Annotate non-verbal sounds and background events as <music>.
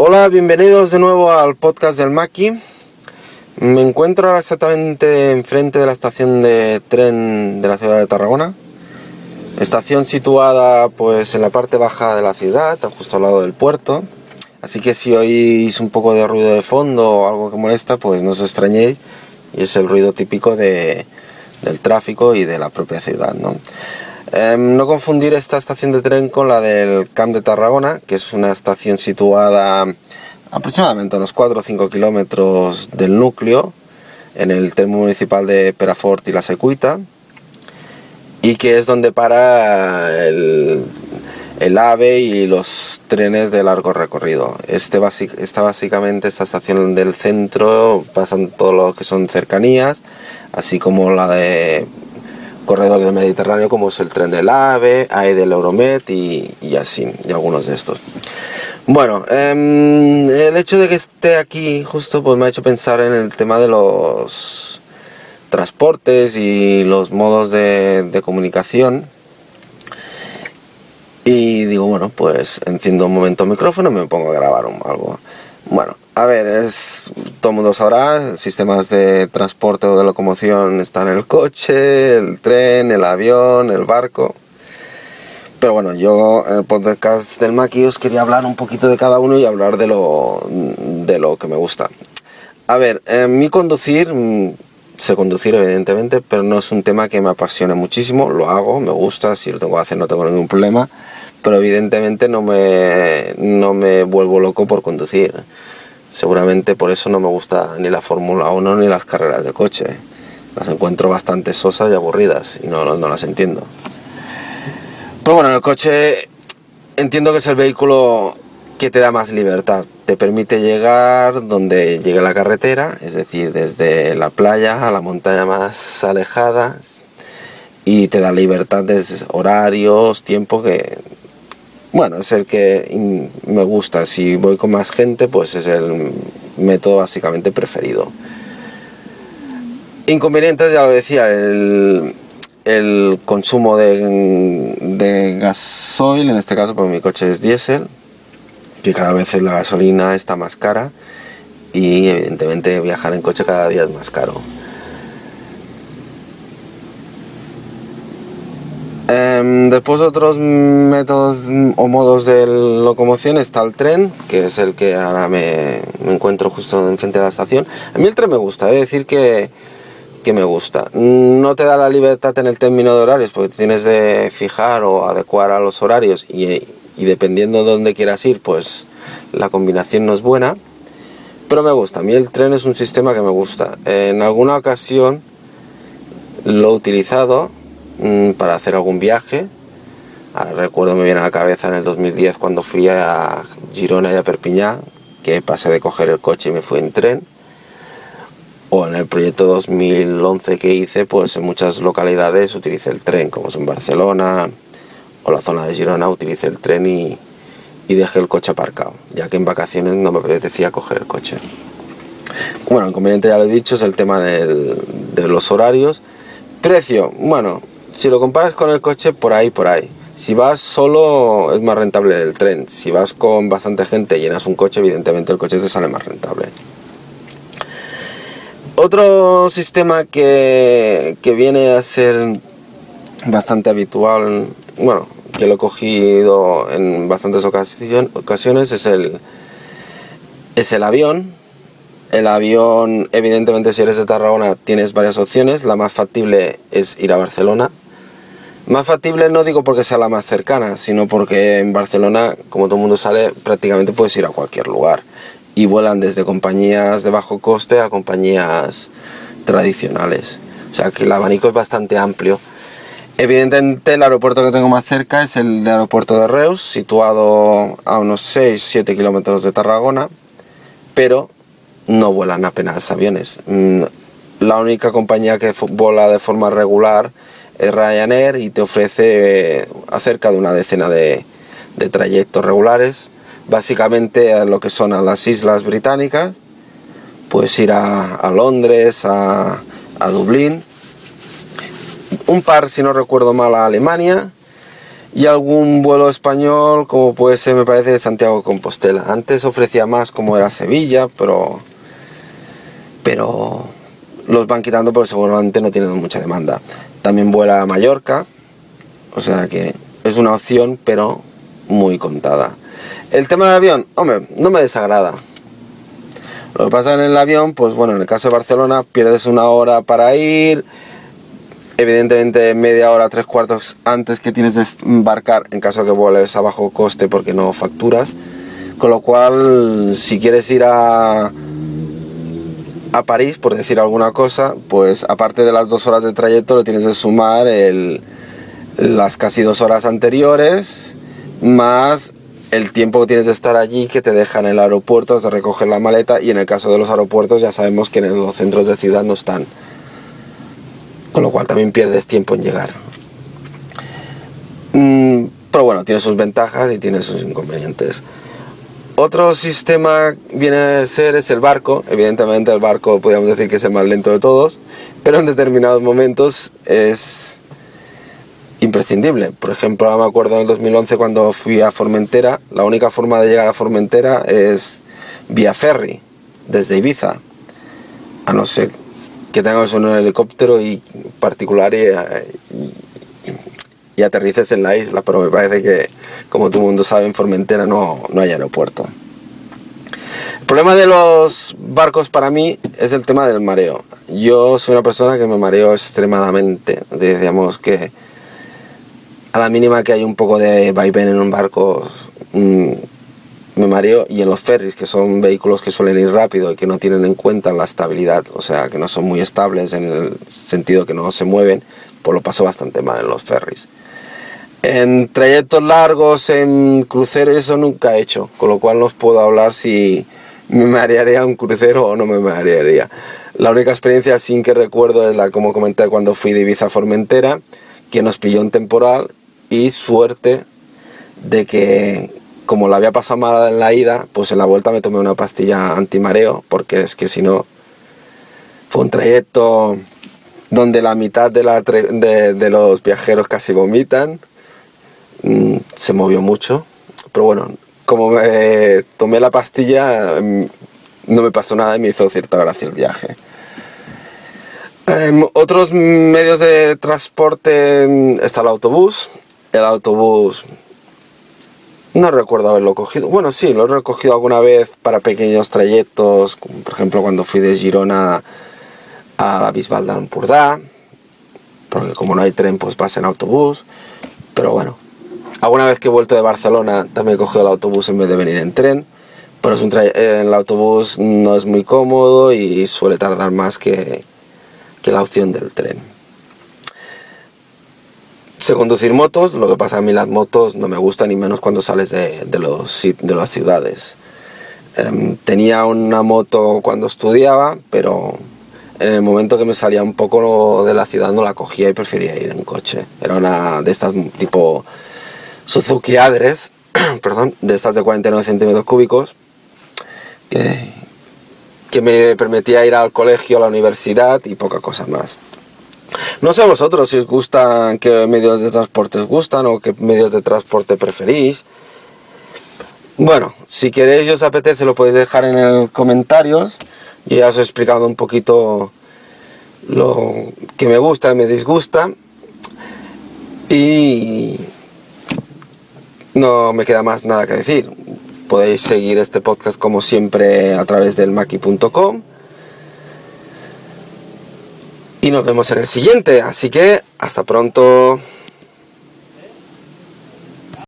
Hola, bienvenidos de nuevo al podcast del Maki. Me encuentro exactamente enfrente de la estación de tren de la ciudad de Tarragona. Estación situada pues en la parte baja de la ciudad, justo al lado del puerto. Así que si oís un poco de ruido de fondo o algo que molesta, pues no os extrañéis. Y es el ruido típico de, del tráfico y de la propia ciudad. ¿no? Em, no confundir esta estación de tren con la del Camp de Tarragona, que es una estación situada aproximadamente a unos 4 o 5 kilómetros del núcleo, en el tren municipal de Perafort y La Secuita, y que es donde para el, AVE y los trenes de largo recorrido. Este básicamente, esta estación del centro, pasan todo lo que son cercanías, así como la de corredor del Mediterráneo como es el tren del AVE, hay del Euromet y, así, y algunos de estos. Bueno, em, el hecho de que esté aquí justo pues me ha hecho pensar en el tema de los transportes y los modos de, de comunicación. Y digo, bueno, pues enciendo un momento el micrófono y me pongo a grabar algo. Bueno, a ver, es, todo el mundo sabrá, sistemas de transporte o de locomoción están el coche, el tren, el avión, el barco. Pero bueno, yo en el podcast del Maki os quería hablar un poquito de cada uno y hablar de lo, de lo que me gusta. A ver, mi conducir, mm, sé conducir evidentemente, pero no es un tema que me apasione muchísimo, lo hago, me gusta, si lo tengo que hacer no tengo ningún problema pero evidentemente no me, no me vuelvo loco por conducir. Seguramente por eso no me gusta ni la Fórmula 1 ni las carreras de coche. Las encuentro bastante sosas y aburridas y no, no las entiendo. Pero bueno, el coche entiendo que es el vehículo que te da más libertad. Te permite llegar donde llegue la carretera, es decir, desde la playa a la montaña más alejada, y te da libertad de horarios, tiempo que bueno, es el que me gusta. Si voy con más gente, pues es el método básicamente preferido. Inconvenientes, ya lo decía, el, consumo de, de, gasoil, en este caso, porque mi coche es diésel, que cada vez la gasolina está más cara y evidentemente viajar en coche cada día es más caro. Después otros métodos o modos de locomoción está el tren, que es el que ahora me, encuentro justo enfrente de la estación. A mí el tren me gusta, es decir que, que me gusta. No te da la libertad en el término de horarios, porque tienes de fijar o adecuar a los horarios y, y dependiendo de dónde quieras ir, pues la combinación no es buena. Pero me gusta, a mí el tren es un sistema que me gusta. En alguna ocasión lo he utilizado Mm, para hacer algún viaje. Ahora recuerdo, me viene a la cabeza en el 2010 cuando fui a Girona y a Perpiñá, que pasé de coger el coche y me fui en tren. O en el proyecto 2011 que hice, pues en muchas localidades utilicé el tren, como es en Barcelona o la zona de Girona, utilicé el tren y, dejé el coche aparcado, ya que en vacaciones no me apetecía coger el coche. Bueno, el inconveniente ya lo he dicho, es el tema de los horarios. Precio, bueno, si lo comparas con el coche, por ahí, por ahí. Si vas solo es más rentable el tren. Si vas con bastante gente y llenas un coche, evidentemente el coche te sale más rentable. Otro sistema que, viene a ser bastante habitual, bueno, que lo he cogido en bastantes ocasiones, es el, es el avión. El avión, evidentemente, si eres de Tarragona, tienes varias opciones. La más factible es ir a Barcelona más factible no digo porque sea la más cercana, sino porque en Barcelona, como todo el mundo sale, prácticamente puedes ir a cualquier lugar. Y vuelan desde compañías de bajo coste a compañías tradicionales. O sea que el abanico es bastante amplio. Evidentemente el aeropuerto que tengo más cerca es el de aeropuerto de Reus, situado a unos 6-7 kilómetros de Tarragona, pero no vuelan apenas aviones. Mm, la única compañía que vuela de forma regular Ryanair y te ofrece acerca de una decena de, trayectos regulares, básicamente a lo que son a las islas británicas, puedes ir a, Londres, a, Dublín, un par, si no recuerdo mal, a Alemania. Y algún vuelo español como puede ser me parece de Santiago de Compostela. Antes ofrecía más como era Sevilla pero pero los van quitando porque seguramente no tienen mucha demanda también vuela a Mallorca o sea que es una opción pero muy contada el tema del avión hombre no me desagrada lo que pasa en el avión pues bueno en el caso de Barcelona pierdes una hora para ir evidentemente media hora, tres cuartos antes que tienes de embarcar en caso de que vueles a bajo coste porque no facturas. Con lo cual, si quieres ir a, a París, por decir alguna cosa, pues aparte de las dos horas de trayecto, le tienes que sumar el, las casi dos horas anteriores, más el tiempo que tienes de estar allí que te dejan en el aeropuerto, de recoger la maleta y en el caso de los aeropuertos ya sabemos que en los centros de ciudad no están con lo cual también pierdes tiempo en llegar. Mm, pero bueno, tiene sus ventajas y tiene sus inconvenientes. Otro sistema viene a ser es el barco. Evidentemente el barco podríamos decir que es el más lento de todos, pero en determinados momentos es imprescindible. Por ejemplo, me acuerdo en el 2011 cuando fui a Formentera, la única forma de llegar a Formentera es vía ferry, desde Ibiza. A no ser que tengas un helicóptero y particular y, y, aterrices en la isla, pero me parece que, como todo el mundo sabe, en Formentera no, no hay aeropuerto. El problema de los barcos para mí es el tema del mareo. Yo soy una persona que me mareo extremadamente. Digamos que a la mínima que hay un poco de vaivén en un barco, mm, me mareo y en los ferries, que son vehículos que suelen ir rápido y que no tienen en cuenta la estabilidad, o sea, que no son muy estables en el sentido que no se mueven, pues lo paso bastante mal en los ferries. En trayectos largos, en cruceros, eso nunca he hecho, con lo cual no os puedo hablar si me marearía un crucero o no me marearía. La única experiencia sin que recuerdo es la como comenté cuando fui de Ibiza a Formentera, que nos pilló un temporal y suerte de que como la había pasado mal en la ida, pues en la vuelta me tomé una pastilla antimareo, porque es que si no, fue un trayecto donde la mitad de, la de, los viajeros casi vomitan, mm, se movió mucho, pero bueno, como me tomé la pastilla, mm, no me pasó nada y me hizo cierta gracia el viaje. Em, otros medios de transporte mm, está el autobús. El autobús no recuerdo haberlo cogido. Bueno, sí, lo he recogido alguna vez para pequeños trayectos, por ejemplo cuando fui de Girona a la Bisbal de porque como no hay tren, pues vas en autobús. Pero bueno, alguna vez que he vuelto de Barcelona también he cogido el autobús en vez de venir en tren. Pero es un el autobús no es muy cómodo y suele tardar más que, que la opción del tren sé conducir motos, lo que pasa a mí las motos no me gustan ni menos cuando sales de, los, de las ciudades. Em, tenía una moto cuando estudiaba, pero en el momento que me salía un poco de la ciudad no la cogía y prefería ir en coche. Era una de estas tipo Suzuki Adres, <clears throat> perdón, de estas de 49 centímetros cúbicos, que, me permitía ir al colegio, a la universidad y poca cosa más. No sé vosotros si os gustan, qué medios de transporte os gustan o qué medios de transporte preferís. Bueno, si queréis y os apetece lo podéis dejar en los comentarios. y ya os he explicado un poquito lo que me gusta y me disgusta. Y no me queda más nada que decir. Podéis seguir este podcast como siempre a través del maki.com y nos vemos en el siguiente. Así que hasta pronto.